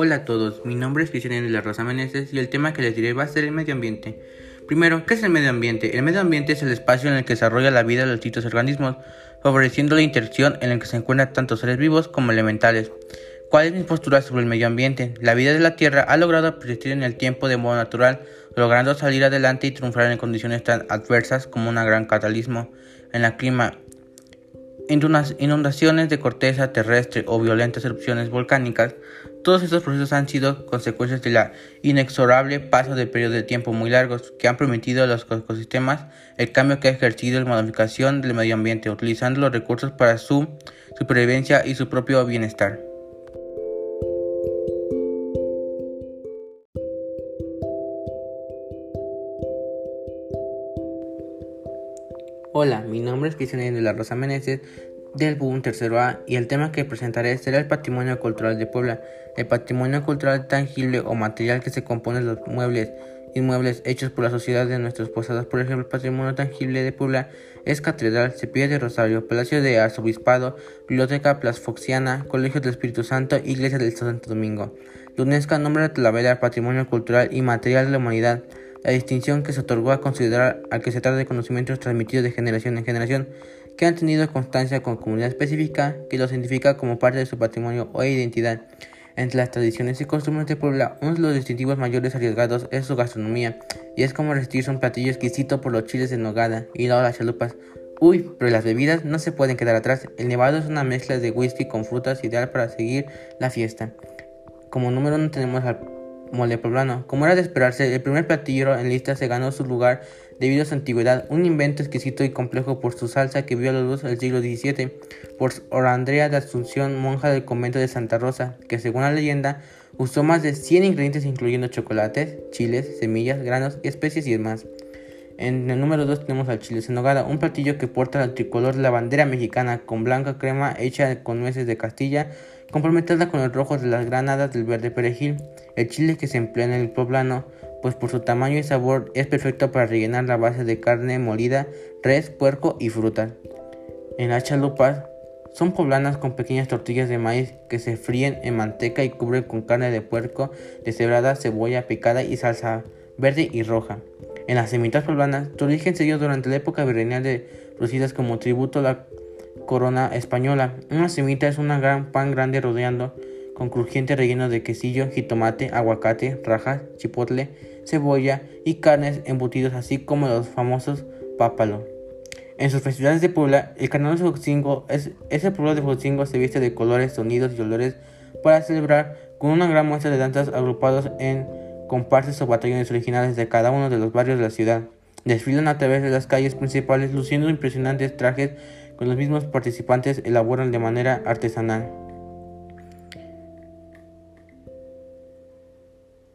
Hola a todos, mi nombre es Cristian de la Rosa Meneses y el tema que les diré va a ser el medio ambiente. Primero, ¿qué es el medio ambiente? El medio ambiente es el espacio en el que desarrolla la vida de los distintos organismos, favoreciendo la interacción en el que se encuentran tanto seres vivos como elementales. ¿Cuál es mi postura sobre el medio ambiente? La vida de la Tierra ha logrado persistir en el tiempo de modo natural, logrando salir adelante y triunfar en condiciones tan adversas como un gran cataclismo en el clima inundaciones de corteza terrestre o violentas erupciones volcánicas, todos estos procesos han sido consecuencias de la inexorable paso de periodos de tiempo muy largos que han permitido a los ecosistemas el cambio que ha ejercido la modificación del medio ambiente, utilizando los recursos para su supervivencia y su propio bienestar. Hola, mi nombre es Cristian de la Rosa Meneses del BUM Tercero A y el tema que presentaré será el patrimonio cultural de Puebla. El patrimonio cultural tangible o material que se compone de los muebles inmuebles hechos por la sociedad de nuestros posados. Por ejemplo, el patrimonio tangible de Puebla es Catedral, Cepilla de Rosario, Palacio de Arzobispado, Biblioteca Plasfoxiana, Colegio del Espíritu Santo, Iglesia del Santo Domingo. La UNESCO nombra Talavera Patrimonio Cultural y Material de la Humanidad la distinción que se otorgó a considerar al que se trata de conocimientos transmitidos de generación en generación que han tenido constancia con comunidad específica que los identifica como parte de su patrimonio o identidad. Entre las tradiciones y costumbres de Puebla, uno de los distintivos mayores arriesgados es su gastronomía, y es como resistirse un platillo exquisito por los chiles de nogada y las chalupas. Uy, pero las bebidas no se pueden quedar atrás. El nevado es una mezcla de whisky con frutas ideal para seguir la fiesta. Como número uno tenemos al mole poblano. Como era de esperarse, el primer platillo en lista se ganó su lugar debido a su antigüedad, un invento exquisito y complejo por su salsa que vio a la luz el siglo XVII, por Andrea de Asunción, monja del convento de Santa Rosa, que según la leyenda usó más de 100 ingredientes incluyendo chocolates, chiles, semillas, granos, especies y demás. En el número 2 tenemos al chile en un platillo que porta el tricolor de la bandera mexicana con blanca crema hecha con nueces de Castilla, complementada con el rojo de las granadas del verde perejil. El chile que se emplea en el poblano, pues por su tamaño y sabor es perfecto para rellenar la base de carne molida, res, puerco y fruta. En las chalupas son poblanas con pequeñas tortillas de maíz que se fríen en manteca y cubren con carne de puerco deshebrada, cebolla picada y salsa verde y roja. En las semitas poblanas, su origen se dio durante la época virreinal de como tributo a la corona española. Una semita es un gran pan grande rodeando con crujiente relleno de quesillo, jitomate, aguacate, rajas, chipotle, cebolla y carnes embutidos, así como los famosos pápalo. En sus festividades de Puebla, el carnaval de Joxingo es, ese pueblo de Joxingo se viste de colores, sonidos y olores para celebrar con una gran muestra de danzas agrupados en comparsas o batallones originales de cada uno de los barrios de la ciudad. Desfilan a través de las calles principales luciendo impresionantes trajes que los mismos participantes elaboran de manera artesanal.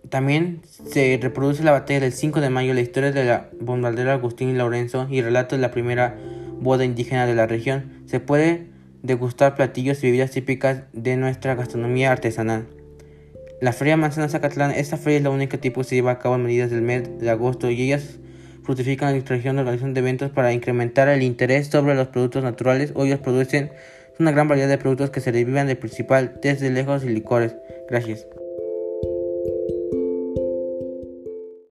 También se reproduce la batalla del 5 de mayo, la historia de la bombardera Agustín y Lorenzo y relato de la primera boda indígena de la región. Se puede degustar platillos y bebidas típicas de nuestra gastronomía artesanal. La Feria Manzana Zacatlán, esta feria es la única tipo que se lleva a cabo en medidas del mes de agosto y ellas fructifican la región de organización de eventos para incrementar el interés sobre los productos naturales o ellos producen una gran variedad de productos que se derivan del principal desde lejos y licores. Gracias.